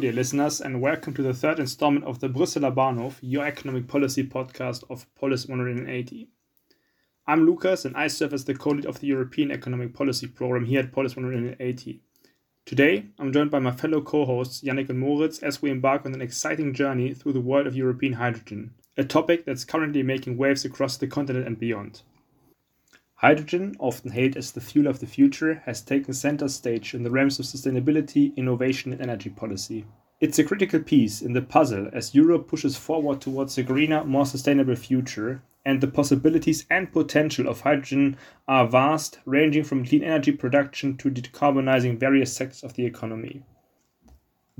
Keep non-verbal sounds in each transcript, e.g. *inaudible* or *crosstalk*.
Dear listeners, and welcome to the third installment of the Brüsseler Bahnhof, your economic policy podcast of Polis 180. I'm Lucas, and I serve as the co lead of the European Economic Policy Program here at Polis 180. Today, I'm joined by my fellow co hosts Yannick and Moritz as we embark on an exciting journey through the world of European hydrogen, a topic that's currently making waves across the continent and beyond. Hydrogen, often hailed as the fuel of the future, has taken center stage in the realms of sustainability, innovation, and energy policy. It's a critical piece in the puzzle as Europe pushes forward towards a greener, more sustainable future, and the possibilities and potential of hydrogen are vast, ranging from clean energy production to decarbonizing various sectors of the economy.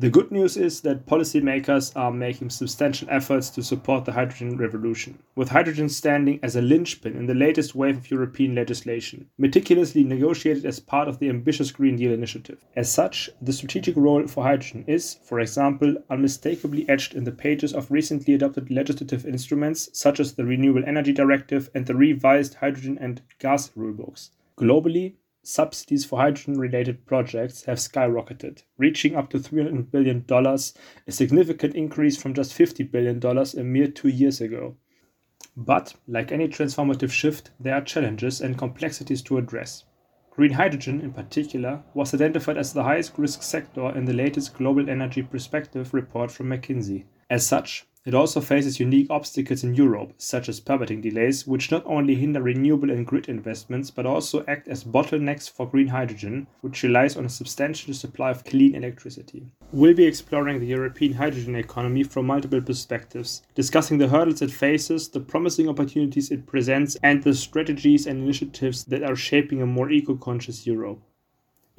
The good news is that policymakers are making substantial efforts to support the hydrogen revolution, with hydrogen standing as a linchpin in the latest wave of European legislation, meticulously negotiated as part of the ambitious Green Deal initiative. As such, the strategic role for hydrogen is, for example, unmistakably etched in the pages of recently adopted legislative instruments such as the Renewable Energy Directive and the revised hydrogen and gas rulebooks. Globally, subsidies for hydrogen related projects have skyrocketed, reaching up to $300 billion, a significant increase from just $50 billion a mere two years ago. But, like any transformative shift, there are challenges and complexities to address. Green hydrogen, in particular, was identified as the highest risk sector in the latest Global Energy Perspective report from McKinsey. As such, it also faces unique obstacles in Europe, such as permitting delays, which not only hinder renewable and grid investments but also act as bottlenecks for green hydrogen, which relies on a substantial supply of clean electricity. We'll be exploring the European hydrogen economy from multiple perspectives, discussing the hurdles it faces, the promising opportunities it presents, and the strategies and initiatives that are shaping a more eco conscious Europe.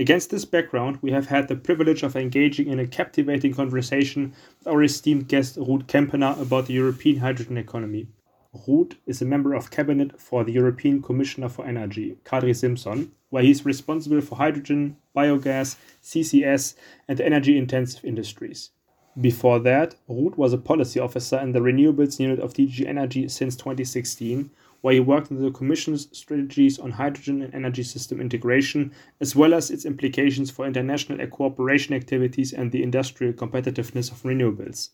Against this background, we have had the privilege of engaging in a captivating conversation with our esteemed guest Ruud Kempener about the European hydrogen economy. Ruud is a member of cabinet for the European Commissioner for Energy, Kadri Simson, where he is responsible for hydrogen, biogas, CCS, and energy intensive industries. Before that, Ruud was a policy officer in the renewables unit of DG Energy since 2016, where he worked on the Commission's strategies on hydrogen and energy system integration, as well as its implications for international cooperation activities and the industrial competitiveness of renewables.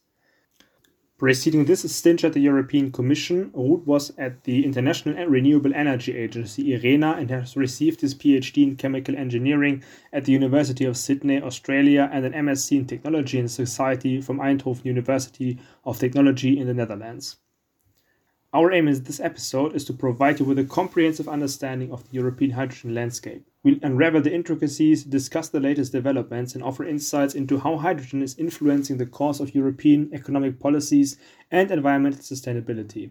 Preceding this stint at the European Commission, Ruud was at the International Renewable Energy Agency, IRENA, and has received his PhD in chemical engineering at the University of Sydney, Australia, and an MSc in Technology and Society from Eindhoven University of Technology in the Netherlands. Our aim in this episode is to provide you with a comprehensive understanding of the European hydrogen landscape. We'll unravel the intricacies, discuss the latest developments, and offer insights into how hydrogen is influencing the course of European economic policies and environmental sustainability.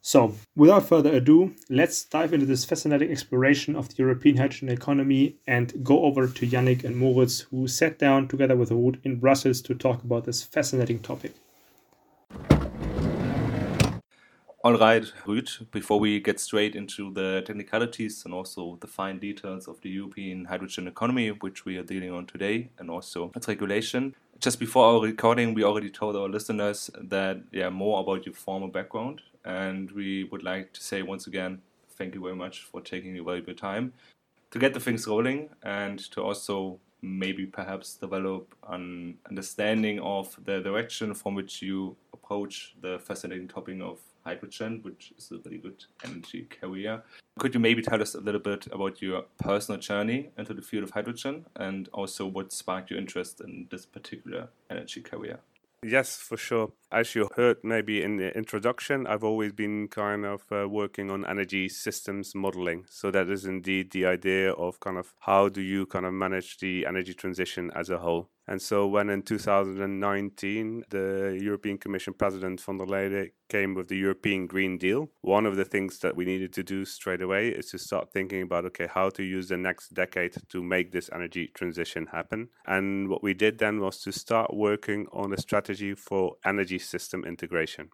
So, without further ado, let's dive into this fascinating exploration of the European hydrogen economy and go over to Yannick and Moritz, who sat down together with Ruud in Brussels to talk about this fascinating topic. All right, Ruud, before we get straight into the technicalities and also the fine details of the European hydrogen economy, which we are dealing on today, and also its regulation, just before our recording, we already told our listeners that, yeah, more about your formal background. And we would like to say once again, thank you very much for taking your valuable time to get the things rolling and to also maybe perhaps develop an understanding of the direction from which you approach the fascinating topic of hydrogen, which is a very good energy carrier. Could you maybe tell us a little bit about your personal journey into the field of hydrogen and also what sparked your interest in this particular energy carrier? Yes, for sure. As you heard maybe in the introduction, I've always been kind of uh, working on energy systems modeling. So that is indeed the idea of kind of how do you kind of manage the energy transition as a whole. And so, when in 2019 the European Commission President von der Leyen came with the European Green Deal, one of the things that we needed to do straight away is to start thinking about okay, how to use the next decade to make this energy transition happen. And what we did then was to start working on a strategy for energy system integration.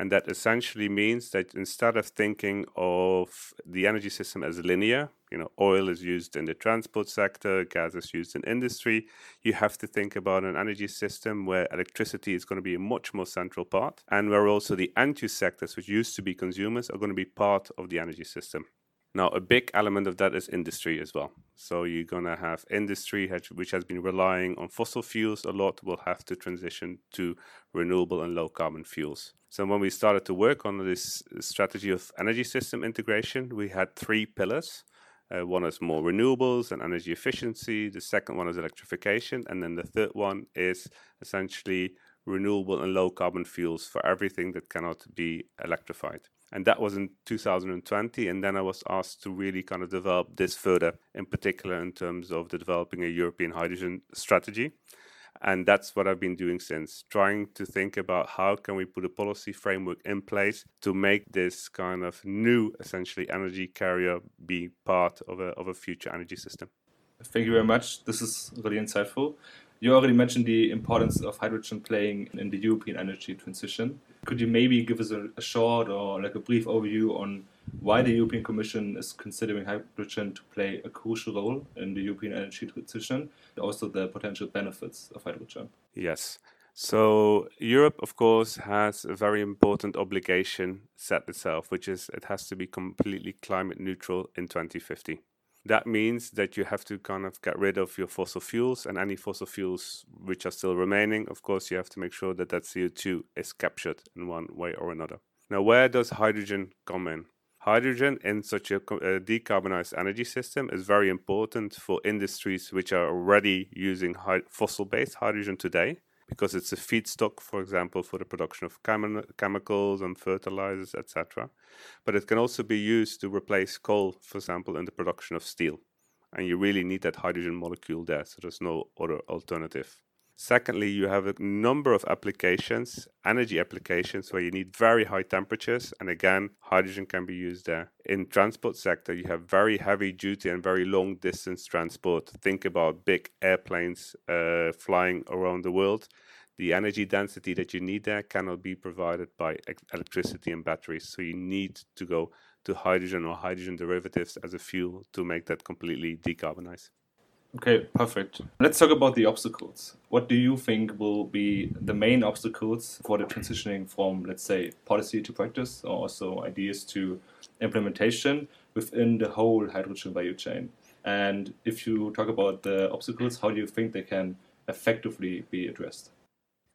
And that essentially means that instead of thinking of the energy system as linear, you know, oil is used in the transport sector, gas is used in industry, you have to think about an energy system where electricity is going to be a much more central part and where also the end use sectors, which used to be consumers, are going to be part of the energy system. Now, a big element of that is industry as well. So you're going to have industry which has been relying on fossil fuels a lot will have to transition to renewable and low carbon fuels. So when we started to work on this strategy of energy system integration, we had three pillars. Uh, one is more renewables and energy efficiency. The second one is electrification. And then the third one is essentially renewable and low carbon fuels for everything that cannot be electrified. And that was in 2020. And then I was asked to really kind of develop this further, in particular in terms of the developing a European hydrogen strategy. And that's what I've been doing since, trying to think about how can we put a policy framework in place to make this kind of new, essentially, energy carrier be part of a, of a future energy system. Thank you very much. This is really insightful. You already mentioned the importance of hydrogen playing in the European energy transition. Could you maybe give us a, a, short or like a brief overview on why the European Commission is considering hydrogen to play a crucial role in the European energy transition, and also the potential benefits of hydrogen? Yes. So Europe, of course, has a very important obligation set itself, which is it has to be completely climate neutral in 2050. That means that you have to kind of get rid of your fossil fuels and any fossil fuels which are still remaining. Of course, you have to make sure that that CO2 is captured in one way or another. Now, where does hydrogen come in? Hydrogen in such a, decarbonized energy system is very important for industries which are already using fossil based hydrogen today because it's a feedstock, for example, for the production of chem- chemicals and fertilizers, etc. But it can also be used to replace coal, for example, in the production of steel. And you really need that hydrogen molecule there, so there's no other alternative. Secondly, you have a number of applications, energy applications, where you need very high temperatures, and again, hydrogen can be used there. In transport sector, you have very heavy duty and very long distance transport. Think about big airplanes uh, flying around the world. The energy density that you need there cannot be provided by electricity and batteries, so you need to go to hydrogen or hydrogen derivatives as a fuel to make that completely decarbonize. Okay, perfect. Let's talk about the obstacles. What do you think will be the main obstacles for the transitioning from, let's say, policy to practice, or also ideas to implementation within the whole hydrogen value chain? And if you talk about the obstacles, how do you think they can effectively be addressed?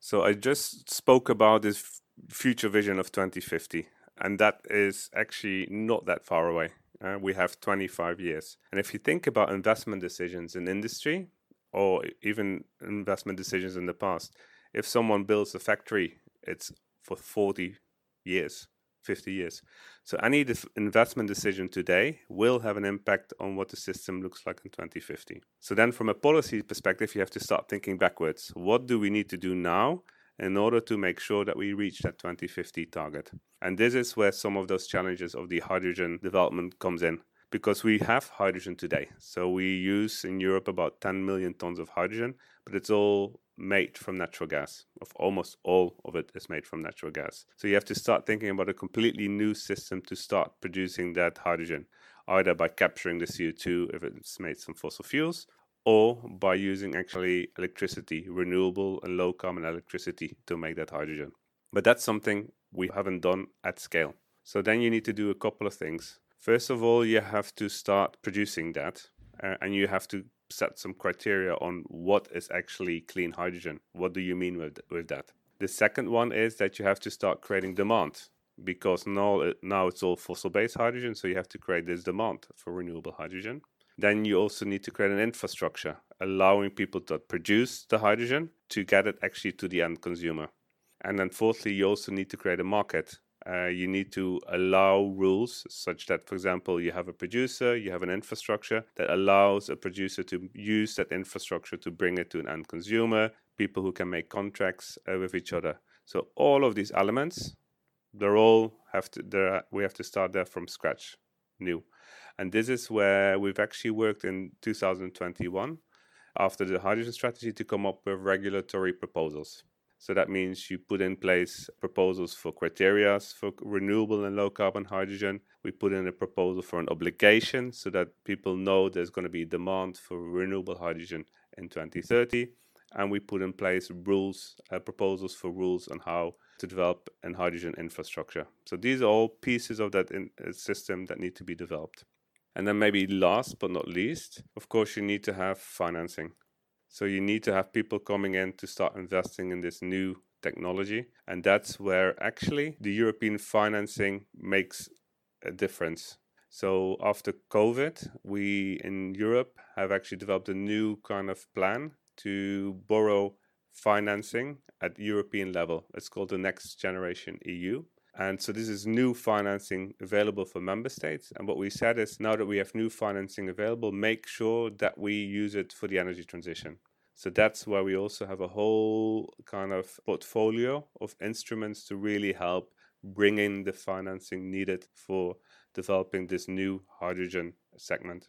So I just spoke about this future vision of 2050, and that is actually not that far away. Uh, we have 25 years. And if you think about investment decisions in industry or even investment decisions in the past, if someone builds a factory, it's for 40 years, 50 years. So any investment decision today will have an impact on what the system looks like in 2050. So then from a policy perspective, you have to start thinking backwards. What do we need to do now in order to make sure that we reach that 2050 target. And this is where some of those challenges of the hydrogen development comes in because we have hydrogen today. So we use in Europe about 10 million tons of hydrogen, but it's all made from natural gas. Of almost all of it is made from natural gas. So you have to start thinking about a completely new system to start producing that hydrogen, either by capturing the CO2 if it's made from fossil fuels or by using actually electricity, renewable and low carbon electricity to make that hydrogen. But that's something we haven't done at scale. So then you need to do a couple of things. First of all, you have to start producing that uh, and you have to set some criteria on what is actually clean hydrogen. What do you mean with, with that? The second one is that you have to start creating demand because now, now it's all fossil based hydrogen, so you have to create this demand for renewable hydrogen. Then you also need to create an infrastructure allowing people to produce the hydrogen to get it actually to the end consumer. And then fourthly, you also need to create a market. Uh, you need to allow rules such that, for example, you have a producer, you have an infrastructure that allows a producer to use that infrastructure to bring it to an end consumer, people who can make contracts uh, with each other. So all of these elements, they're all have to. They're, we have to start there from scratch, new. And this is where we've actually worked in 2021 after the hydrogen strategy to come up with regulatory proposals. So that means you put in place proposals for criteria for renewable and low carbon hydrogen. We put in a proposal for an obligation so that people know there's going to be demand for renewable hydrogen in 2030. And we put in place rules, uh, proposals for rules on how to develop an hydrogen infrastructure. So these are all pieces of that in, uh, system that need to be developed. And then, maybe last but not least, of course, you need to have financing. So, you need to have people coming in to start investing in this new technology. And that's where actually the European financing makes a difference. So, after COVID, we in Europe have actually developed a new kind of plan to borrow financing at European level. It's called the Next Generation EU. And so this is new financing available for member states. And what we said is now that we have new financing available, make sure that we use it for the energy transition. So that's why we also have a whole kind of portfolio of instruments to really help bring in the financing needed for developing this new hydrogen segment.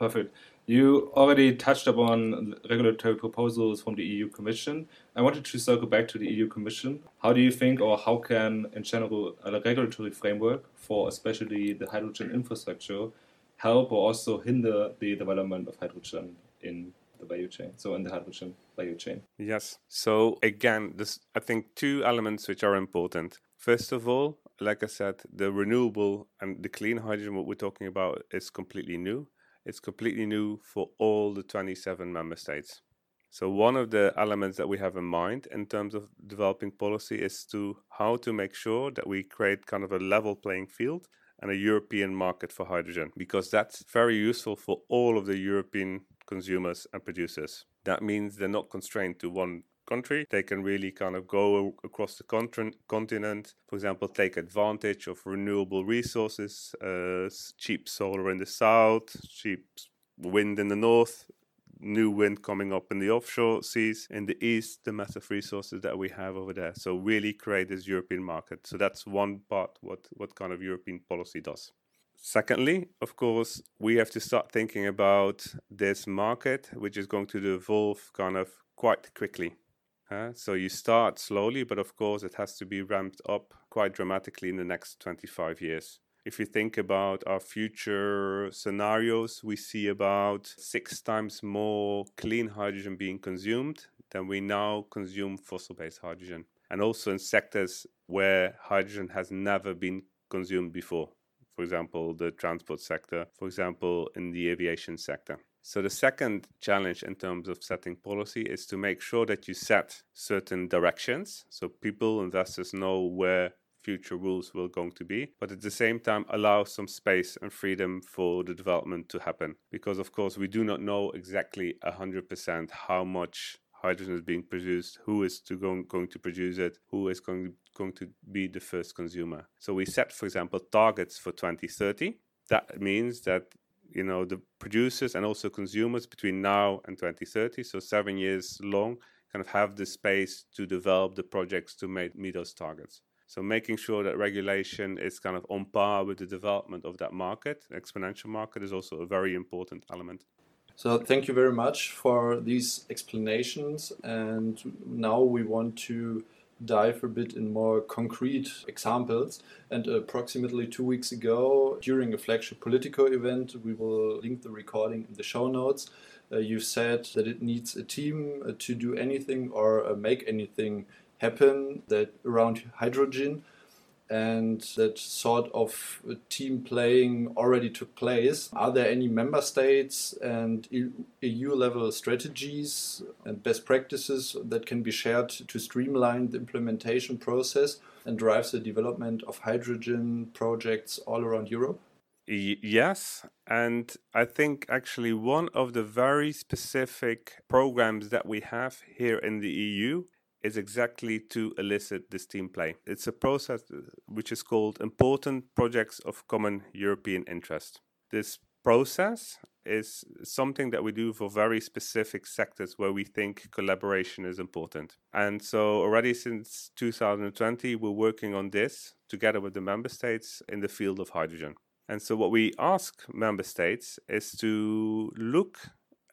Perfect. You already touched upon regulatory proposals from the EU Commission. I wanted to circle back to the EU Commission. How do you think, or how can, in general, a regulatory framework for especially the hydrogen infrastructure help or also hinder the development of hydrogen in the value chain? So, in the hydrogen value chain. Yes. So, again, this I think two elements which are important. First of all, like I said, the renewable and the clean hydrogen, what we're talking about, is completely new. It's completely new for all the 27 member states. So one of the elements that we have in mind in terms of developing policy is to how to make sure that we create kind of a level playing field and a European market for hydrogen because that's very useful for all of the European consumers and producers. That means they're not constrained to one country. They can really kind of go across the continent, for example, take advantage of renewable resources, uh, cheap solar in the south, cheap wind in the north, new wind coming up in the offshore seas. In the east the massive resources that we have over there. So really create this european market. So that's one part what what kind of european policy does. Secondly of course we have to start thinking about this market which is going to evolve kind of quite quickly uh, so you start slowly, but of course it has to be ramped up quite dramatically in the next 25 years. If you think about our future scenarios, we see about six times more clean hydrogen being consumed than we now consume fossil based hydrogen. And also in sectors where hydrogen has never been consumed before. For example, the transport sector, for example, in the aviation sector. So the second challenge in terms of setting policy is to make sure that you set certain directions. So people and investors know where future rules will going to be but at the same time allow some space and freedom for the development to happen. Because of course we do not know exactly 100% how much hydrogen is being produced who is to going, going to produce it who is going, going to be the first consumer. So we set for example targets for 2030 that means that you know the producers and also consumers between now and 2030 so seven years long kind of have the space to develop the projects to make, meet those targets. So making sure that regulation is kind of on par with the development of that market exponential market is also a very important element. So thank you very much for these explanations and now we want to dive a bit in more concrete examples. And approximately two weeks ago, during a flagship Politico event, we will link the recording in the show notes. Uh, you said that it needs a team uh, to do anything or uh, make anything happen that around hydrogen and that sort of team playing already took place. Are there any member states and EU level strategies and best practices that can be shared to streamline the implementation process and drive the development of hydrogen projects all around Europe? Yes, and I think actually one of the very specific programs that we have here in the EU is exactly to elicit this team play. It's a process uh, which is called Important Projects of Common European Interest. This process is something that we do for very specific sectors where we think collaboration is important. And so, already since 2020, we're working on this together with the member states in the field of hydrogen. And so, what we ask member states is to look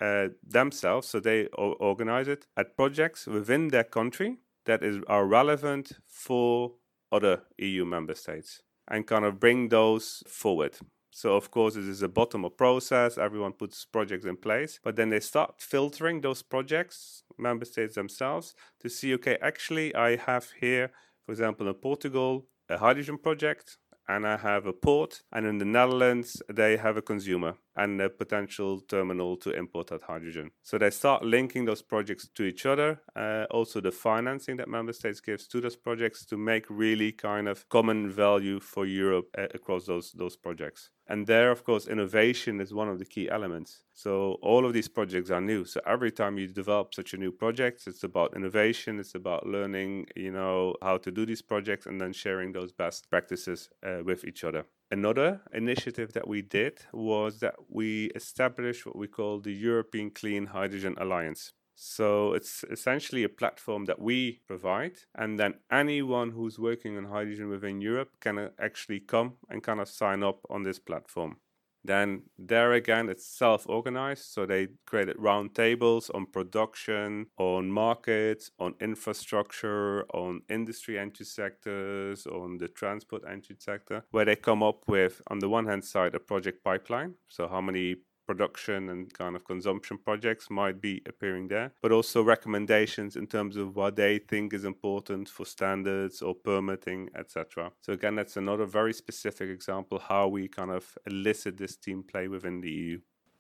uh, themselves, so they organize it at projects within their country that is are relevant for other EU member states and kind of bring those forward. So of course this is a bottom-up process. Everyone puts projects in place, but then they start filtering those projects, member states themselves, to see okay, actually I have here, for example, in Portugal, a hydrogen project, and I have a port, and in the Netherlands, they have a consumer and a potential terminal to import that hydrogen. So they start linking those projects to each other, uh, also the financing that member states gives to those projects to make really kind of common value for Europe uh, across those those projects. And there, of course, innovation is one of the key elements. So all of these projects are new. So every time you develop such a new project, it's about innovation. It's about learning, you know, how to do these projects and then sharing those best practices uh, with each other. Another initiative that we did was that we established what we call the European Clean Hydrogen Alliance. So it's essentially a platform that we provide, and then anyone who's working on hydrogen within Europe can actually come and kind of sign up on this platform. Then there again, it's self-organized, so they created round tables on production, on markets, on infrastructure, on industry entry sectors, on the transport entry sector, where they come up with, on the one hand side, a project pipeline. So how many production and kind of consumption projects might be appearing there, but also recommendations in terms of what they think is important for standards or permitting, etc. So again, that's another very specific example how we kind of elicit this team play within the EU.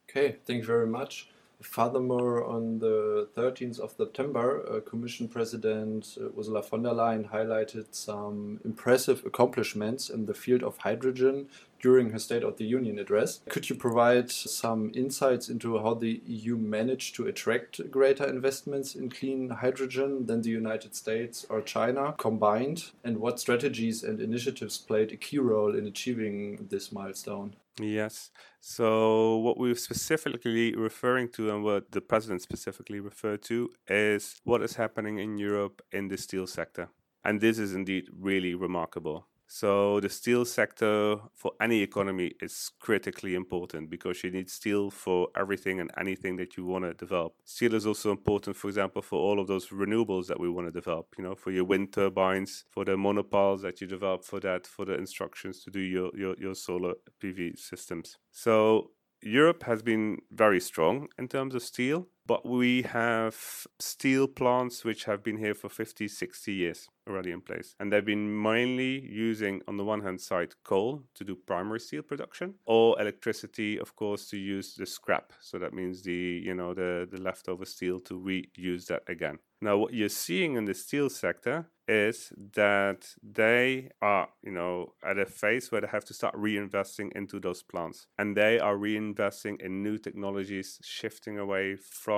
Okay, thank you very much. Furthermore, on the 13th of September, uh, Commission President uh, Ursula von der Leyen highlighted some impressive accomplishments in the field of hydrogen during her State of the Union address. Could you provide some insights into how the EU managed to attract greater investments in clean hydrogen than the United States or China combined, and what strategies and initiatives played a key role in achieving this milestone? Yes. So, what we're specifically referring to, and what the president specifically referred to, is what is happening in Europe in the steel sector. And this is indeed really remarkable. So the steel sector for any economy is critically important because you need steel for everything and anything that you want to develop. Steel is also important, for example, for all of those renewables that we want to develop, you know, for your wind turbines, for the monopiles that you develop for that, for the instructions to do your, your, your solar PV systems. So Europe has been very strong in terms of steel, but we have steel plants which have been here for 50, 60 years already in place. And they've been mainly using, on the one hand side, coal to do primary steel production, or electricity, of course, to use the scrap. So that means the, you know, the, the leftover steel to reuse that again. Now, what you're seeing in the steel sector is that they are, you know, at a phase where they have to start reinvesting into those plants. And they are reinvesting in new technologies, shifting away from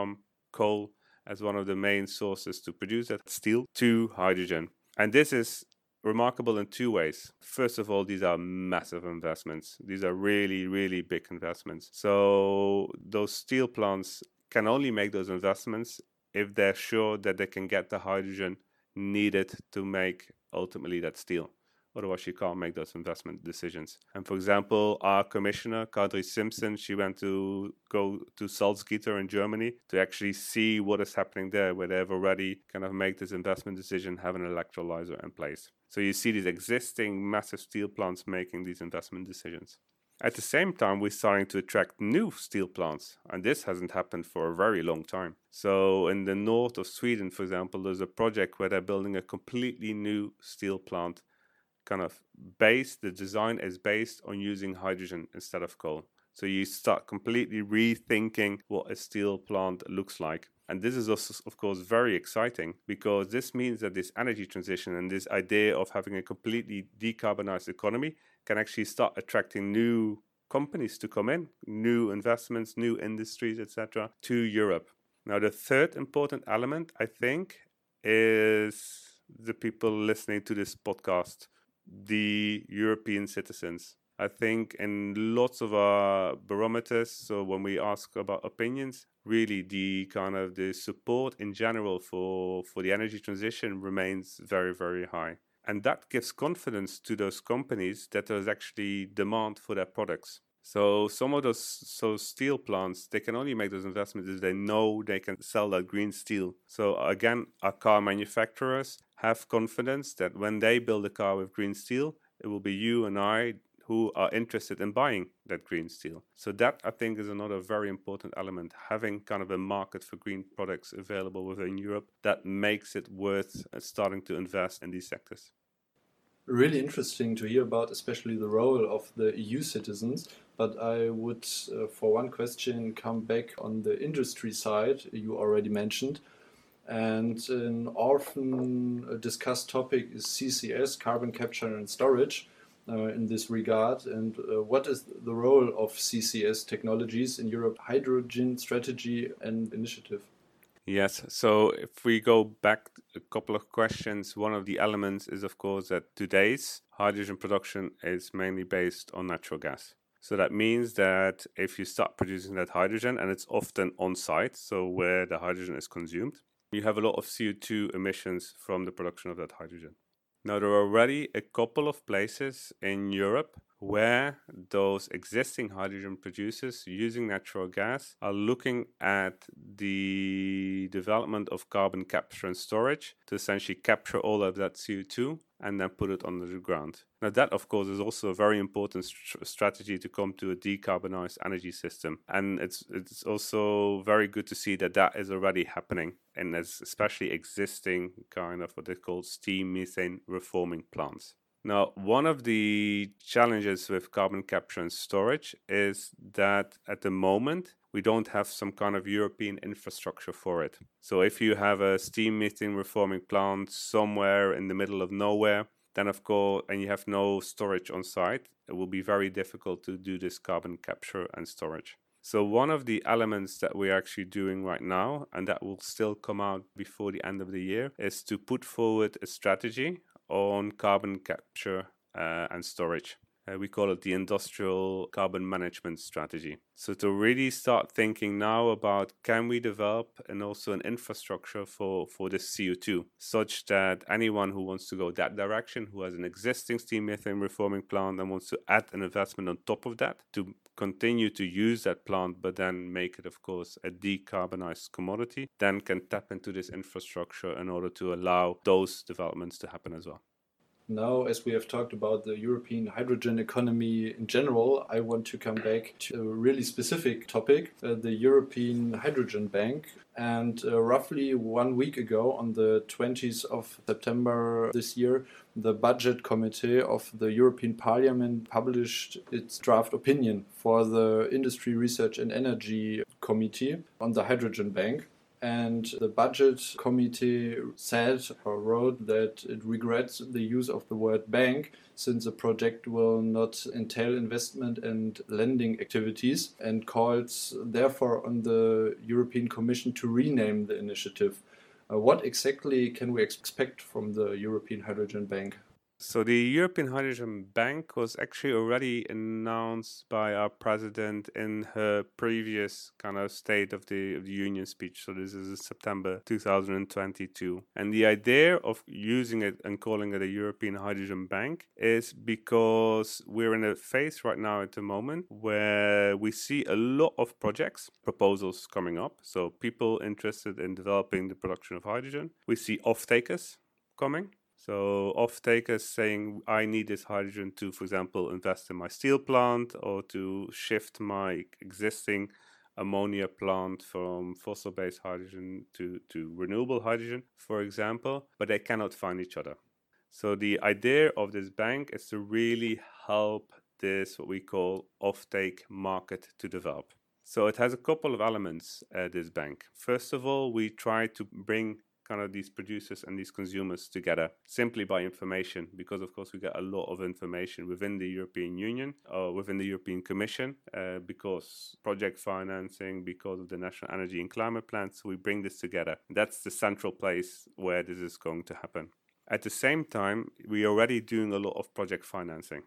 coal as one of the main sources to produce that steel to hydrogen. And this is remarkable in two ways. First of all, these are massive investments. These are really, really big investments. So those steel plants can only make those investments if they're sure that they can get the hydrogen needed to make ultimately that steel. Otherwise, she can't make those investment decisions. And for example, our commissioner, Kadri Simson, she went to go to Salzgitter in Germany to actually see what is happening there, where they've already kind of made this investment decision, have an electrolyzer in place. So you see these existing massive steel plants making these investment decisions. At the same time, we're starting to attract new steel plants, and this hasn't happened for a very long time. So, in the north of Sweden, for example, there's a project where they're building a completely new steel plant, kind of based, the design is based on using hydrogen instead of coal. So, you start completely rethinking what a steel plant looks like. And this is also, of course, very exciting because this means that this energy transition and this idea of having a completely decarbonized economy can actually start attracting new companies to come in, new investments, new industries, etc., to Europe. Now, the third important element, I think, is the people listening to this podcast, the European citizens. I think in lots of our barometers, so when we ask about opinions, really the kind of the support in general for for the energy transition remains very very high and that gives confidence to those companies that there's actually demand for their products. So some of those so steel plants they can only make those investments if they know they can sell that green steel. So again, our car manufacturers have confidence that when they build a car with green steel, it will be you and I who are interested in buying that green steel. So that I think is another very important element having kind of a market for green products available within Europe that makes it worth uh, starting to invest in these sectors. really interesting to hear about, especially the role of the EU citizens. But I would, uh, for one question, come back on the industry side you already mentioned. And an often uh, discussed topic is CCS, carbon capture and storage, uh, in this regard. And uh, what is the role of CCS technologies in Europe hydrogen strategy and initiative? Yes. So if we go back a couple of questions, one of the elements is, of course, that today's hydrogen production is mainly based on natural gas. So that means that if you start producing that hydrogen, and it's often on site, so where the hydrogen is consumed, you have a lot of CO2 emissions from the production of that hydrogen. Now, there are already a couple of places in Europe where those existing hydrogen producers using natural gas are looking at the development of carbon capture and storage to essentially capture all of that CO2 and then put it under the ground. Now, that, of course, is also a very important st- strategy to come to a decarbonized energy system. And it's, it's also very good to see that that is already happening, and especially existing kind of what they call steam methane reforming plants. Now, one of the challenges with carbon capture and storage is that at the moment, we don't have some kind of European infrastructure for it. So, if you have a steam methane reforming plant somewhere in the middle of nowhere, then of course, and you have no storage on site, it will be very difficult to do this carbon capture and storage. So, one of the elements that we're actually doing right now, and that will still come out before the end of the year, is to put forward a strategy on carbon capture uh, and storage. Uh, we call it the industrial carbon management strategy. So to really start thinking now about can we develop and also an infrastructure for for this CO2 such that anyone who wants to go that direction, who has an existing steam methane reforming plant and wants to add an investment on top of that to continue to use that plant but then make it of course a decarbonized commodity, then can tap into this infrastructure in order to allow those developments to happen as well. Now, as we have talked about the European hydrogen economy in general, I want to come back to a really specific topic uh, the European Hydrogen Bank. And uh, roughly one week ago, on the 20th of September this year, the Budget Committee of the European Parliament published its draft opinion for the Industry, Research and Energy Committee on the Hydrogen Bank. And the budget committee said or wrote that it regrets the use of the word bank since the project will not entail investment and lending activities and calls therefore on the European Commission to rename the initiative. Uh, what exactly can we expect from the European Hydrogen Bank? So the European Hydrogen Bank was actually already announced by our president in her previous kind of State of the, of the Union speech. So this is September 2022. And the idea of using it and calling it a European Hydrogen Bank is because we're in a phase right now at the moment where we see a lot of projects, proposals coming up. So people interested in developing the production of hydrogen. We see off takers coming so off takers saying I need this hydrogen to, for example, invest in my steel plant or to shift my existing ammonia plant from fossil-based hydrogen to, to renewable hydrogen, for example, but they cannot find each other. So the idea of this bank is to really help this what we call offtake market to develop. So it has a couple of elements at this bank. First of all, we try to bring kind of these producers and these consumers together simply by information because of course we get a lot of information within the european union or within the european commission uh, because project financing because of the national energy and climate plans so we bring this together. That's the central place where this is going to happen at the same time, we're already doing a lot of project financing.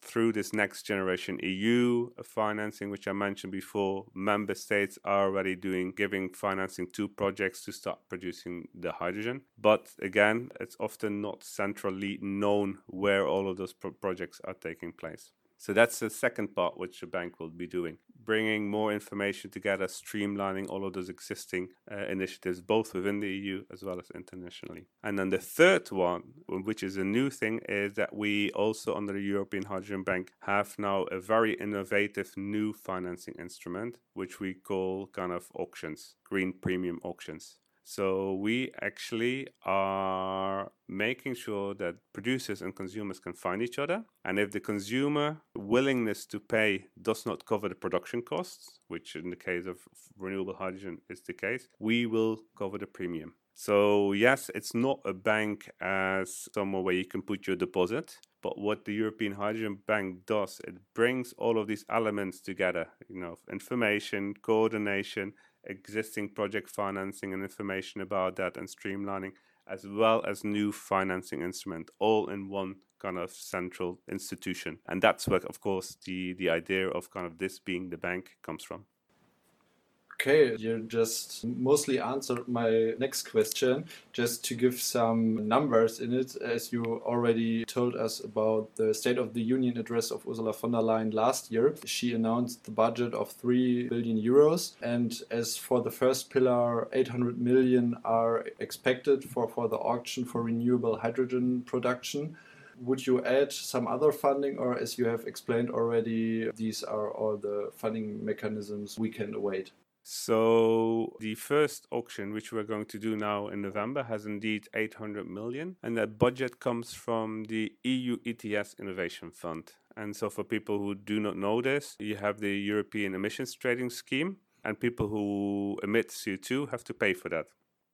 Through this next generation EU uh, financing, which I mentioned before, member states are already doing giving financing to projects to start producing the hydrogen. But again, it's often not centrally known where all of those pro- projects are taking place. So that's the second part which the bank will be doing, bringing more information together, streamlining all of those existing uh, initiatives, both within the EU as well as internationally. And then the third one, which is a new thing, is that we also under the European Hydrogen Bank have now a very innovative new financing instrument, which we call kind of auctions, green premium auctions. So we actually are making sure that producers and consumers can find each other. And if the consumer willingness to pay does not cover the production costs, which in the case of renewable hydrogen is the case, we will cover the premium. So yes, it's not a bank as somewhere where you can put your deposit, but what the European Hydrogen Bank does, it brings all of these elements together, you know, information, coordination, existing project financing and information about that and streamlining, as well as new financing instrument, all in one kind of central institution. And that's where, of course, the, the idea of kind of this being the bank comes from. Okay, you just mostly answered my next question. Just to give some numbers in it, as you already told us about the State of the Union address of Ursula von der Leyen last year, she announced the budget of 3 billion euros. And as for the first pillar, 800 million are expected for, for the auction for renewable hydrogen production would you add some other funding or as you have explained already these are all the funding mechanisms we can await so the first auction, which we're going to do now in November, has indeed 800 million, and that budget comes from the EU ETS Innovation Fund. And so, for people who do not know this, you have the European Emissions Trading Scheme, and people who emit CO2 have to pay for that.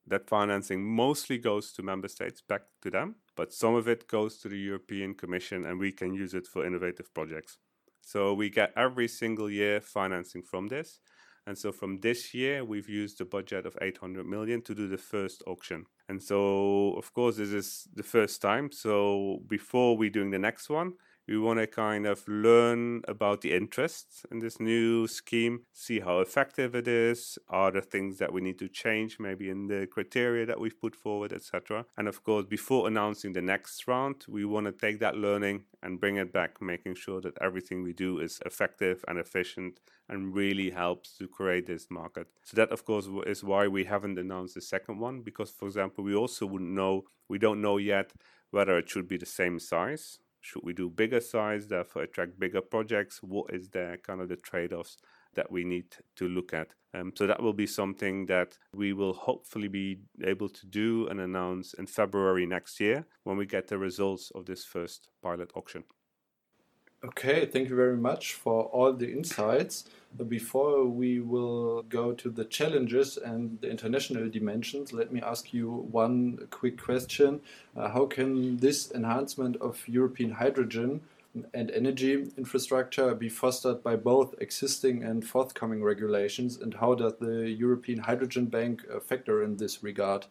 That financing mostly goes to member states, back to them, but some of it goes to the European Commission, and we can use it for innovative projects. So we get every single year financing from this. And so from this year, we've used a budget of 800 million to do the first auction. And so, of course, this is the first time. So before we're doing the next one, we want to kind of learn about the interests in this new scheme, see how effective it is, are there things that we need to change maybe in the criteria that we've put forward, etc. And of course, before announcing the next round, we want to take that learning and bring it back, making sure that everything we do is effective and efficient and really helps to create this market. So that of course is why we haven't announced the second one because for example, we also wouldn't know we don't know yet whether it should be the same size should we do bigger size, therefore attract bigger projects? What is there kind of the trade-offs that we need to look at? Um, so that will be something that we will hopefully be able to do and announce in February next year when we get the results of this first pilot auction. Okay, thank you very much for all the insights. Before we will go to the challenges and the international dimensions, let me ask you one quick question. Uh, how can this enhancement of European hydrogen and energy infrastructure be fostered by both existing and forthcoming regulations, and how does the European Hydrogen Bank uh, factor in this regard?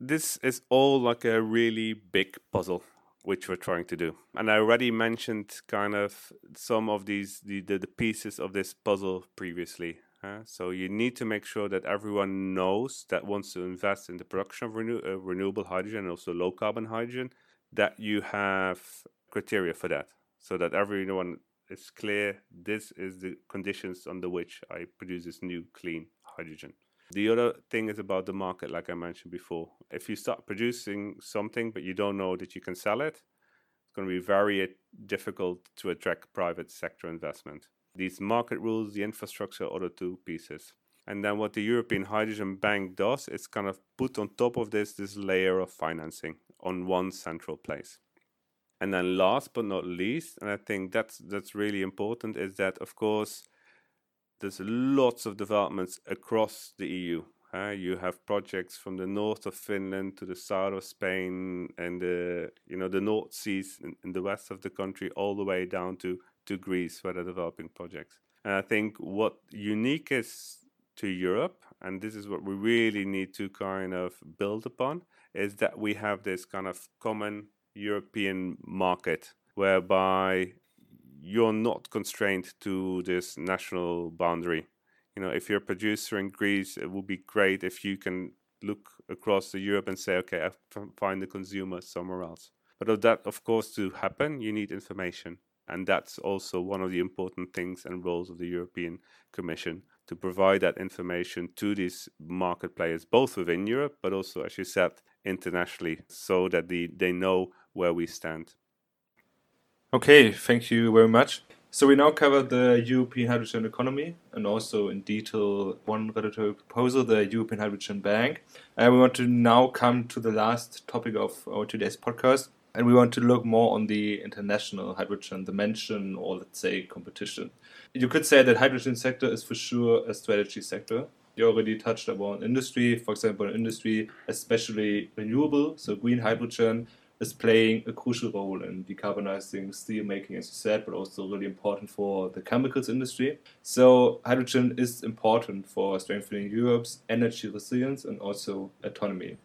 This is all like a really big puzzle which we're trying to do. And I already mentioned kind of some of these the, the, the pieces of this puzzle previously. So you need to make sure that everyone knows that wants to invest in the production of renew, uh, renewable hydrogen and also low carbon hydrogen, that you have criteria for that, so that everyone is clear. This is the conditions under which I produce this new clean hydrogen. The other thing is about the market, like I mentioned before. If you start producing something but you don't know that you can sell it, it's going to be very uh, difficult to attract private sector investment. These market rules, the infrastructure are the two pieces. And then what the European Hydrogen Bank does is kind of put on top of this this layer of financing on one central place. And then last but not least, and I think that's that's really important, is that of course there's lots of developments across the EU. Uh, you have projects from the north of Finland to the south of Spain and the you know the North Seas in, in, the west of the country, all the way down to to Greece, where they're developing projects. And I think what unique is to Europe, and this is what we really need to kind of build upon, is that we have this kind of common European market whereby you're not constrained to this national boundary. You know, if you're a producer in Greece, it would be great if you can look across the Europe and say, okay, I find the consumer somewhere else. But of that, of course, to happen, you need information. And that's also one of the important things and roles of the European Commission to provide that information to these market players, both within Europe, but also, as you said, internationally, so that the, they know where we stand. Okay, thank you very much. So we now covered the European hydrogen economy and also in detail one regulatory proposal, the European Hydrogen Bank. And we want to now come to the last topic of our today's podcast. And we want to look more on the international hydrogen dimension or let's say competition. You could say that hydrogen sector is for sure a strategy sector. You already touched upon industry, for example, industry, especially renewable, so green hydrogen is playing a crucial role in decarbonizing steel making, as you said, but also really important for the chemicals industry. So, hydrogen is important for strengthening Europe's energy resilience and also autonomy.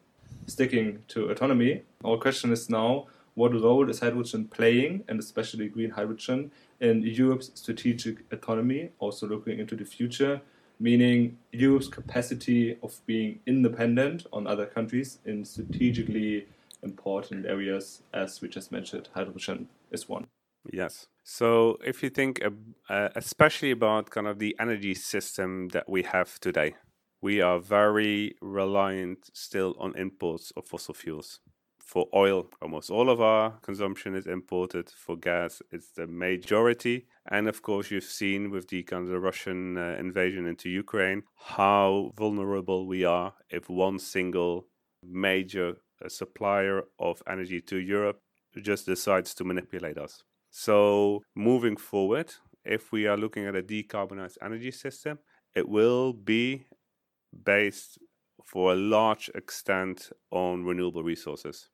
Sticking to autonomy, our question is now what role is hydrogen playing, and especially green hydrogen, in Europe's strategic autonomy, also looking into the future? meaning Europe's capacity of being independent on other countries in strategically important areas, as we just mentioned, hydrogen is one. Yes. So if you think uh, especially about kind of the energy system that we have today, we are very reliant still on imports of fossil fuels. For oil, almost all of our consumption is imported. For gas, it's the majority. And of course, you've seen with the kind of the Russian uh, invasion into Ukraine how vulnerable we are if one single major a supplier of energy to Europe just decides to manipulate us. So, moving forward, if we are looking at a decarbonized energy system, it will be based for a large extent on renewable resources.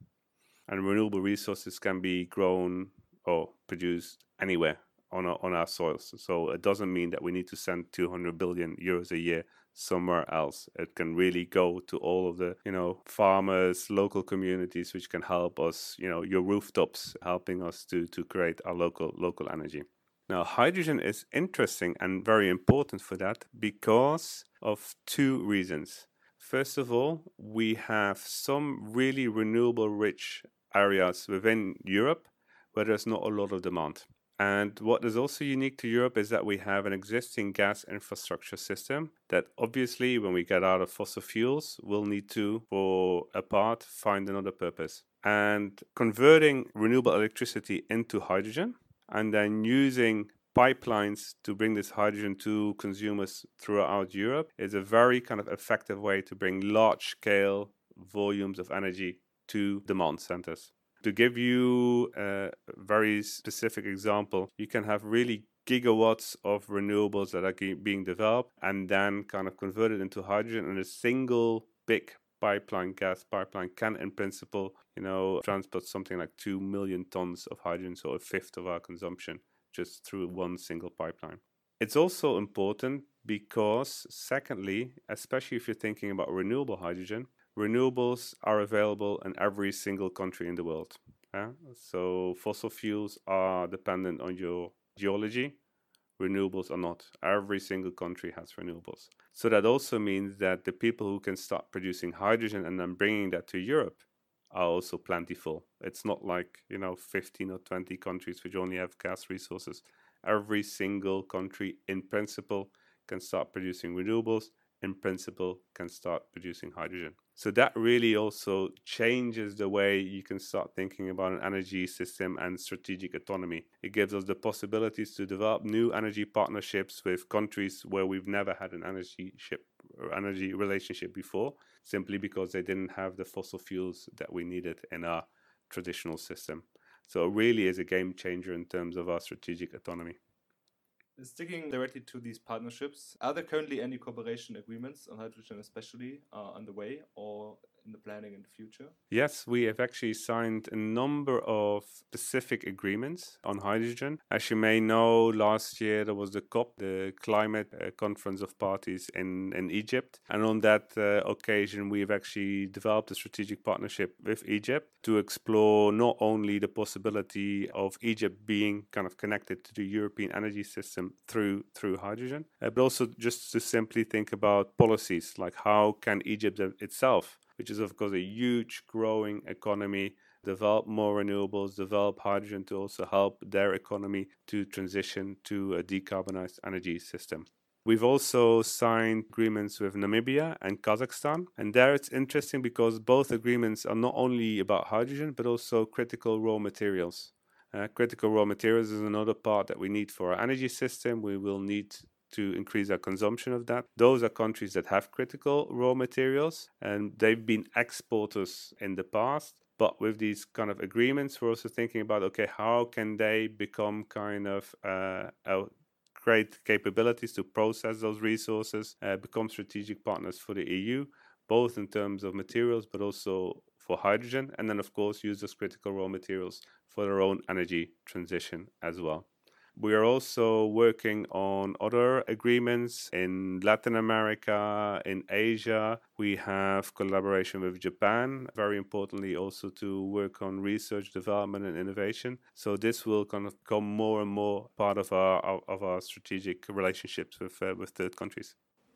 And renewable resources can be grown or produced anywhere on our, on our soils. So it doesn't mean that we need to send 200 billion euros a year somewhere else. It can really go to all of the, you know, farmers, local communities, which can help us, you know, your rooftops, helping us to to create our local local energy. Now, hydrogen is interesting and very important for that because of two reasons. First of all, we have some really renewable rich areas within Europe where there's not a lot of demand. And what is also unique to Europe is that we have an existing gas infrastructure system that obviously, when we get out of fossil fuels, will need to, for a part, find another purpose. And converting renewable electricity into hydrogen and then using pipelines to bring this hydrogen to consumers throughout Europe is a very kind of effective way to bring large scale volumes of energy to demand centers. To give you a very specific example, you can have really gigawatts of renewables that are being developed and then kind of converted into hydrogen and a single big pipeline gas pipeline can in principle you know transport something like 2 million tons of hydrogen so a fifth of our consumption just through one single pipeline. It's also important because secondly especially if you're thinking about renewable hydrogen renewables are available in every single country in the world. Yeah? So fossil fuels are dependent on your geology. Renewables are not. Every single country has renewables. So that also means that the people who can start producing hydrogen and then bringing that to Europe are also plentiful. It's not like, you know, 15 or 20 countries which only have gas resources. Every single country, in principle, can start producing renewables, in principle, can start producing hydrogen. So that really also changes the way you can start thinking about an energy system and strategic autonomy. It gives us the possibilities to develop new energy partnerships with countries where we've never had an energy ship or energy relationship before, simply because they didn't have the fossil fuels that we needed in our traditional system. So it really is a game changer in terms of our strategic autonomy. Sticking directly to these partnerships, are there currently any cooperation agreements on hydrogen, especially, uh, underway or in the planning in the future? Yes, we have actually signed a number of specific agreements on hydrogen. As you may know, last year there was the COP, the Climate uh, Conference of Parties in, in Egypt. And on that uh, occasion, we've actually developed a strategic partnership with Egypt to explore not only the possibility of Egypt being kind of connected to the European energy system through through hydrogen, uh, but also just to simply think about policies like how can Egypt itself which is, of course, a huge growing economy. Develop more renewables, develop hydrogen to also help their economy to transition to a decarbonized energy system. We've also signed agreements with Namibia and Kazakhstan. And there it's interesting because both agreements are not only about hydrogen, but also critical raw materials. Uh, critical raw materials is another part that we need for our energy system. We will need to increase our consumption of that. Those are countries that have critical raw materials and they've been exporters in the past. But with these kind of agreements, we're also thinking about okay, how can they become kind of uh, great capabilities to process those resources, uh, become strategic partners for the EU, both in terms of materials but also for hydrogen, and then, of course, use those critical raw materials for their own energy transition as well. We are also working on other agreements in Latin America, in Asia. We have collaboration with Japan, very importantly, also to work on research, development, and innovation. So this will kind of become more and more part of our of our strategic relationships with uh, with third countries.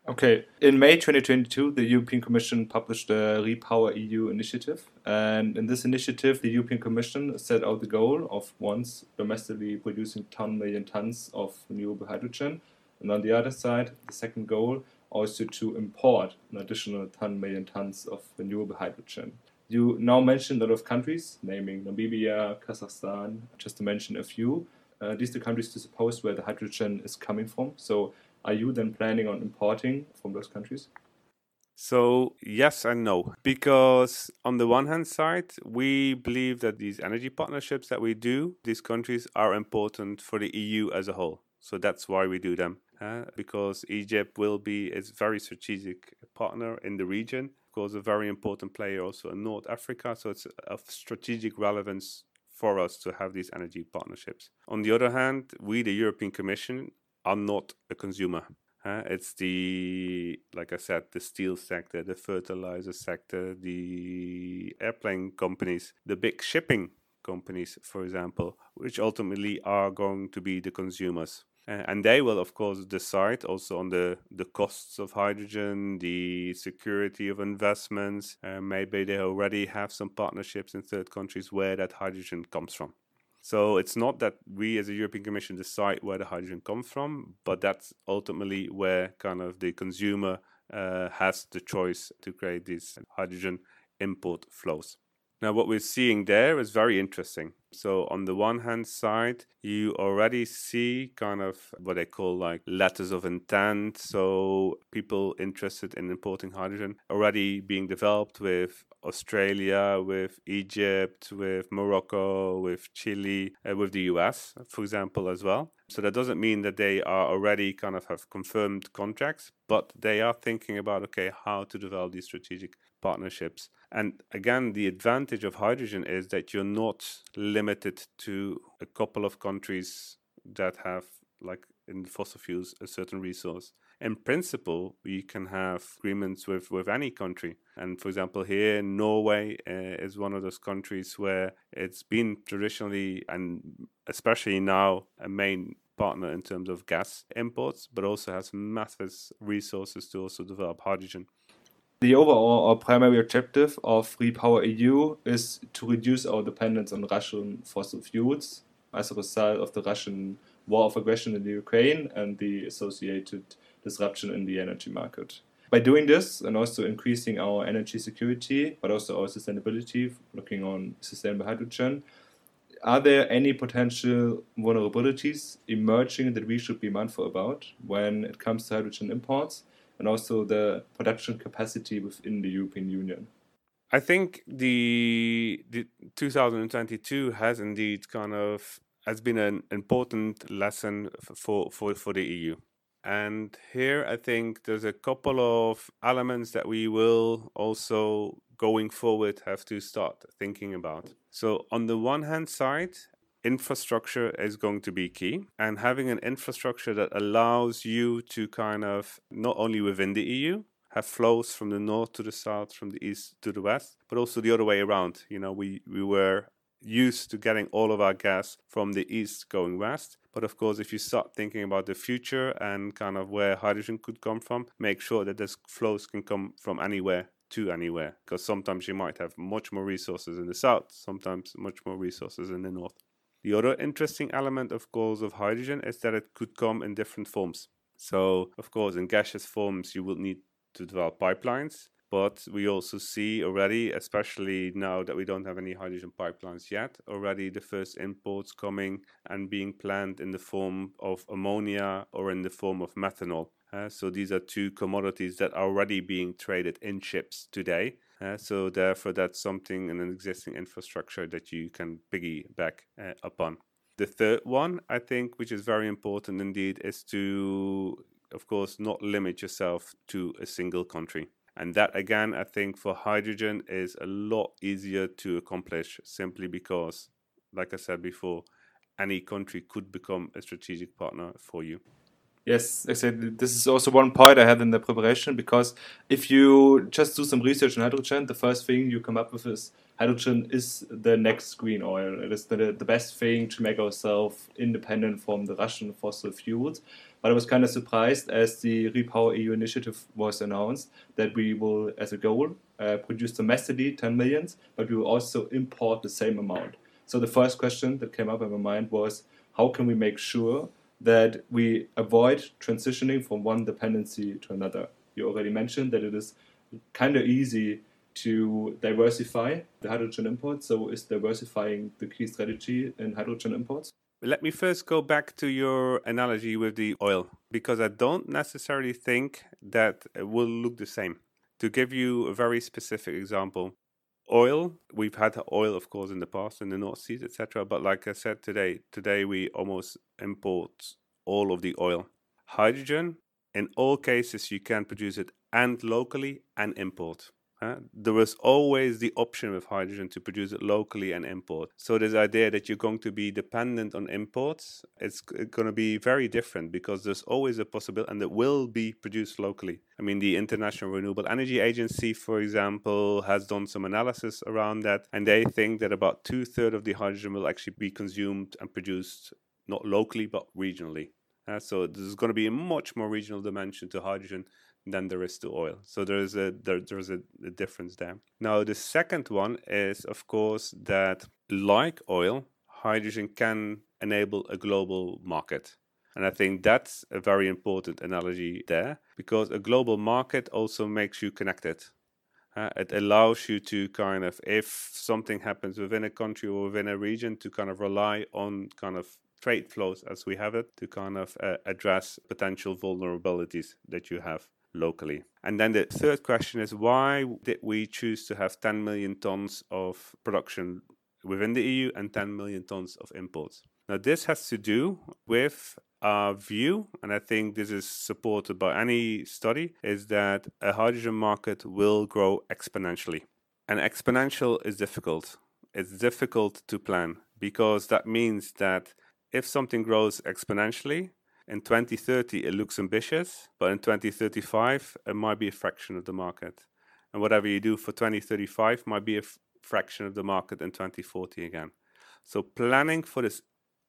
Okay. In May 2022, the European Commission published the Repower EU initiative. And in this initiative, the European Commission set out the goal of once domestically producing 10 million tons of renewable hydrogen. And on the other side, the second goal also to import an additional 10 million tons of renewable hydrogen. You now mentioned a lot of countries, naming Namibia, Kazakhstan, just to mention a few. Uh, these are the countries to suppose where the hydrogen is coming from. So are you then planning on importing from those countries? So, yes and no. Because, on the one hand side, we believe that these energy partnerships that we do, these countries are important for the EU as a whole. So, that's why we do them. Uh, because Egypt will be a very strategic partner in the region, of course, a very important player also in North Africa. So, it's of strategic relevance for us to have these energy partnerships. On the other hand, we, the European Commission, are not a consumer. It's the, like I said, the steel sector, the fertilizer sector, the airplane companies, the big shipping companies, for example, which ultimately are going to be the consumers. Uh, and they will, of course, decide also on the, the costs of hydrogen, the security of investments. Uh, maybe they already have some partnerships in third countries where that hydrogen comes from. So it's not that we as a European Commission decide where the hydrogen comes from, but that's ultimately where kind of the consumer uh, has the choice to create these hydrogen import flows. Now, what we're seeing there is very interesting. So, on the one hand side, you already see kind of what they call like letters of intent. So, people interested in importing hydrogen already being developed with Australia, with Egypt, with Morocco, with Chile, uh, with the US, for example, as well. So that doesn't mean that they are already kind of have confirmed contracts, but they are thinking about okay, how to develop these strategic partnerships. And again, the advantage of hydrogen is that you're not limited to a couple of countries that have like in fossil fuels a certain resource in principle, you can have agreements with, with any country. And for example, here Norway uh, is one of those countries where it's been traditionally and especially now a main partner in terms of gas imports, but also has massive resources to also develop hydrogen. The overall or primary objective of Repower EU is to reduce our dependence on Russian fossil fuels as a result of the Russian war of aggression in the Ukraine and the associated disruption in the energy market. By doing this and also increasing our energy security, but also our sustainability, looking on sustainable hydrogen, are there any potential vulnerabilities emerging that we should be mindful about when it comes to hydrogen imports and also the production capacity within the European Union? I think the, the 2022 has indeed kind of has been an important lesson for, for, for the EU. And here I think there's a couple of elements that we will also going forward have to start thinking about. So, on the one hand side, infrastructure is going to be key and having an infrastructure that allows you to kind of not only within the EU have flows from the north to the south from the east to the west but also the other way around you know we we were used to getting all of our gas from the east going west. But of course, if you start thinking about the future and kind of where hydrogen could come from, make sure that those flows can come from anywhere to anywhere. Because sometimes you might have much more resources in the south, sometimes much more resources in the north. The other interesting element, of course, of hydrogen is that it could come in different forms. So, of course, in gaseous forms, you will need to develop pipelines. But we also see already, especially now that we don't have any hydrogen pipelines yet, already the first imports coming and being planned in the form of ammonia or in the form of methanol. Uh, so these are two commodities that are already being traded in ships today. Uh, so therefore, that's something in an existing infrastructure that you can piggyback uh, upon. The third one, I think, which is very important indeed, is to, of course, not limit yourself to a single country. And that, again, I think for hydrogen is a lot easier to accomplish simply because, like I said before, any country could become a strategic partner for you. Yes, exactly. This is also one point I had in the preparation because if you just do some research on hydrogen, the first thing you come up with is hydrogen is the next green oil. It is the, the best thing to make ourselves independent from the Russian fossil fuels. But I was kind of surprised as the Repower EU initiative was announced that we will, as a goal, uh, produce domestically 10 millions, but we will also import the same amount. So the first question that came up in my mind was how can we make sure that we avoid transitioning from one dependency to another. You already mentioned that it is kind of easy to diversify the hydrogen imports. So, is diversifying the key strategy in hydrogen imports? Let me first go back to your analogy with the oil, because I don't necessarily think that it will look the same. To give you a very specific example, oil we've had oil of course in the past in the north seas etc but like i said today today we almost import all of the oil hydrogen in all cases you can produce it and locally and import uh, there was always the option with hydrogen to produce it locally and import. So this idea that you're going to be dependent on imports, it's going to be very different because there's always a possibility, and it will be produced locally. I mean, the International Renewable Energy Agency, for example, has done some analysis around that, and they think that about two thirds of the hydrogen will actually be consumed and produced not locally but regionally. Uh, so there's going to be a much more regional dimension to hydrogen than there is to oil. So there is a there, there's a, a difference there. Now the second one is of course that like oil, hydrogen can enable a global market. And I think that's a very important analogy there because a global market also makes you connected. Uh, it allows you to kind of, if something happens within a country or within a region, to kind of rely on kind of trade flows as we have it to kind of uh, address potential vulnerabilities that you have locally. And then the third question is why did we choose to have 10 million tons of production within the EU and 10 million tons of imports? Now, this has to do with our view, and I think this is supported by any study, is that a hydrogen market will grow exponentially. And exponential is difficult. It's difficult to plan because that means that if something grows exponentially, in 2030 it looks ambitious, but in 2035 it might be a fraction of the market. And whatever you do for 2035 might be a f- fraction of the market in 2040 again. So planning for this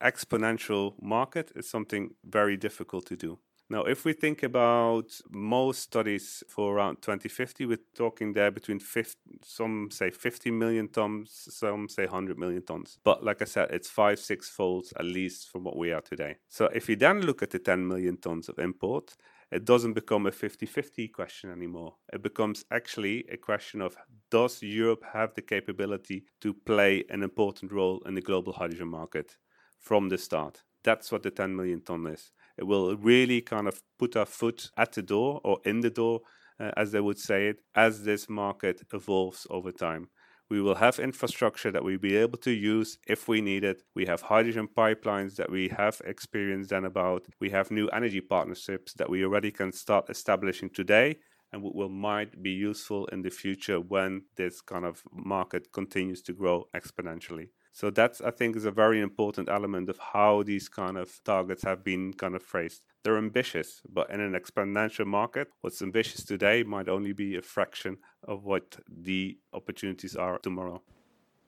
exponential market is something very difficult to do. Now, if we think about most studies for around 2050, we're talking there between 50, some say 50 million tons, some say 100 million tons. But like I said, it's five, six folds at least from what we are today. So if you then look at the 10 million tons of import, it doesn't become a 50 50 question anymore. It becomes actually a question of does Europe have the capability to play an important role in the global hydrogen market from the start? That's what the 10 million ton is. It will really kind of put our foot at the door or in the door, uh, as they would say it, as this market evolves over time. We will have infrastructure that we'll be able to use if we need it. We have hydrogen pipelines that we have experience then about. We have new energy partnerships that we already can start establishing today and will might be useful in the future when this kind of market continues to grow exponentially. So that's I think is a very important element of how these kind of targets have been kind of phrased. They're ambitious, but in an exponential market, what's ambitious today might only be a fraction of what the opportunities are tomorrow.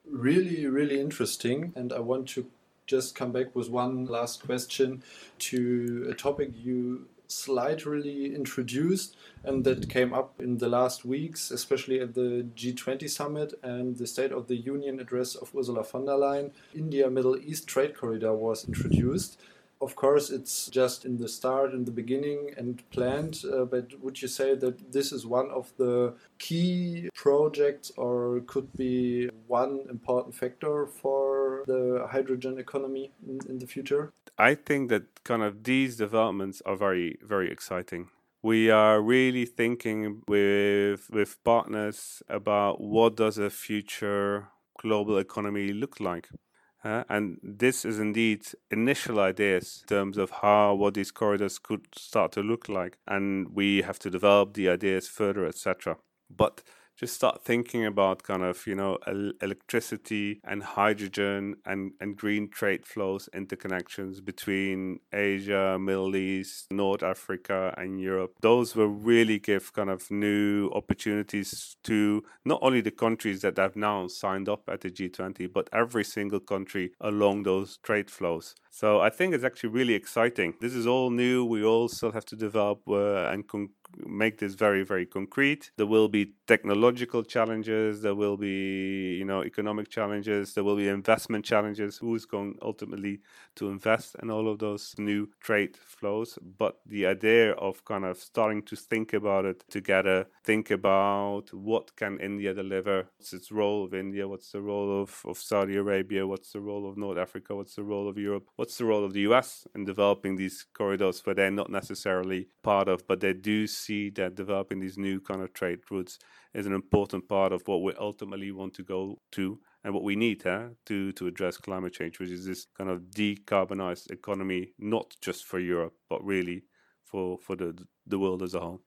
Really, really interesting. And I want to just come back with one last question to a topic you slightly introduced and that came up in the last weeks, especially at the G20 summit and the State of the Union address of Ursula von der Leyen. India Middle East Trade Corridor was introduced. Of course, it's just in the start, in the beginning, and planned. Uh, but would you say that this is one of the key projects, or could be one important factor for the hydrogen economy in, in the future? I think that kind of these developments are very, very exciting. We are really thinking with with partners about what does a future global economy look like uh, and this is indeed initial ideas in terms of how what these corridors could start to look like and we have to develop the ideas further etc but just start thinking about kind of you know electricity and hydrogen and, and green trade flows interconnections between asia middle east north africa and europe. Those will really give kind of new opportunities to not only the countries that have now signed up at the g20 but every single country along those trade flows. So i think it's actually really exciting. This is all new. We all still have to develop uh, and con- make this very very concrete. There will be technological challenges there will be you know economic challenges there will be investment challenges who's going ultimately to invest in all of those new trade flows. But the idea of kind of starting to think about it together think about what can india deliver what's its role of india what's the role of, of saudi arabia what's the role of north africa what's the role of europe what's the role of the us in developing these corridors where they're not necessarily part of but they do see that developing these new kind of trade routes is an important part of what we ultimately want to go to and what we need huh, to to address climate change, which is this kind of decarbonized economy, not just for Europe, but really for for the the world as a whole.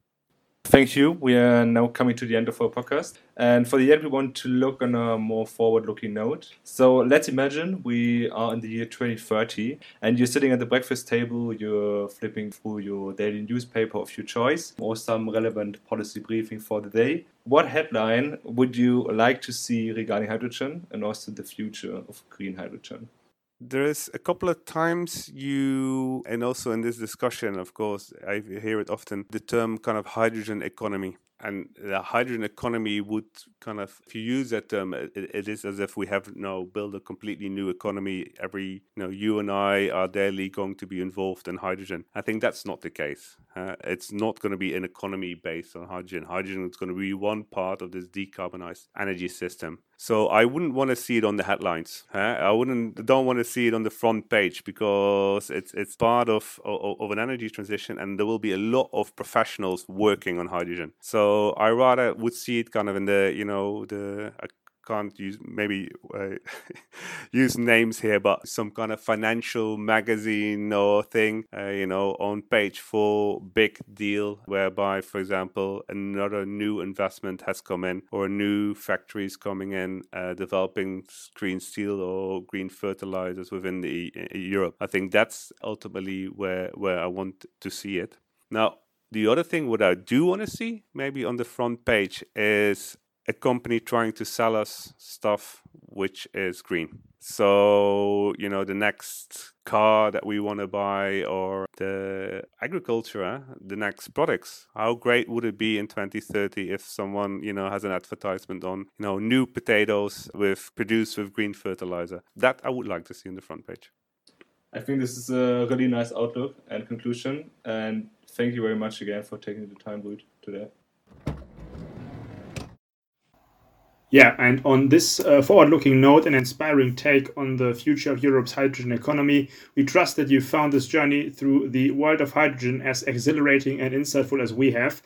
Thank you. We are now coming to the end of our podcast. And for the end, we want to look on a more forward looking note. So let's imagine we are in the year 2030 and you're sitting at the breakfast table, you're flipping through your daily newspaper of your choice or some relevant policy briefing for the day. What headline would you like to see regarding hydrogen and also the future of green hydrogen? There is a couple of times you, and also in this discussion, of course, I hear it often the term kind of hydrogen economy. And the hydrogen economy would kind of, if you use that term, it, it is as if we have now built a completely new economy. Every, you know, you and I are daily going to be involved in hydrogen. I think that's not the case. Uh, it's not going to be an economy based on hydrogen. Hydrogen is going to be one part of this decarbonized energy system. So I wouldn't want to see it on the headlines. Huh? I wouldn't don't want to see it on the front page because it's it's part of, of, of an energy transition, and there will be a lot of professionals working on hydrogen. So I rather would see it kind of in the you know the I can't use maybe uh, *laughs* use names here, but some kind of financial magazine or thing, uh, you know, on page four, big deal, whereby, for example, another new investment has come in or new factory is coming in, uh, developing green steel or green fertilizers within the Europe. I think that's ultimately where where I want to see it. Now, the other thing what I do want to see maybe on the front page is a company trying to sell us stuff which is green. So, you know, the next car that we want to buy or the agriculture, the next products. How great would it be in 2030 if someone, you know, has an advertisement on, you know, new potatoes with produced with green fertilizer? That I would like to see in the front page. I think this is a really nice outlook and conclusion. And thank you very much again for taking the time, Ruud, today. Yeah, and on this uh, forward looking note and inspiring take on the future of Europe's hydrogen economy, we trust that you found this journey through the world of hydrogen as exhilarating and insightful as we have.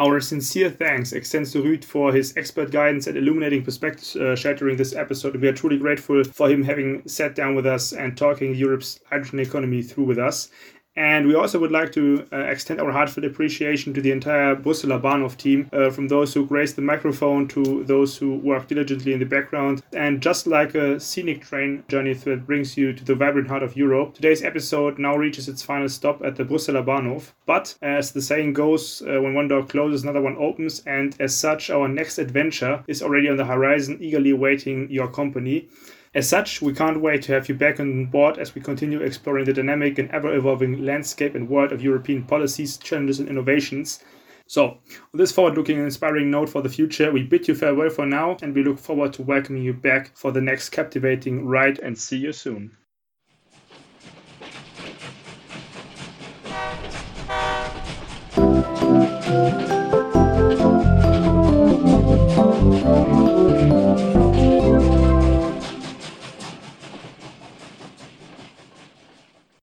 Our sincere thanks extends to Ruud for his expert guidance and illuminating perspectives uh, shattering this episode. We are truly grateful for him having sat down with us and talking Europe's hydrogen economy through with us. And we also would like to uh, extend our heartfelt appreciation to the entire Brüsseler Bahnhof team, uh, from those who graced the microphone to those who work diligently in the background. And just like a scenic train journey that brings you to the vibrant heart of Europe, today's episode now reaches its final stop at the Brüsseler Bahnhof. But as the saying goes, uh, when one door closes, another one opens. And as such, our next adventure is already on the horizon, eagerly awaiting your company. As such, we can't wait to have you back on board as we continue exploring the dynamic and ever evolving landscape and world of European policies, challenges, and innovations. So, on this forward looking and inspiring note for the future, we bid you farewell for now and we look forward to welcoming you back for the next captivating ride and see you soon.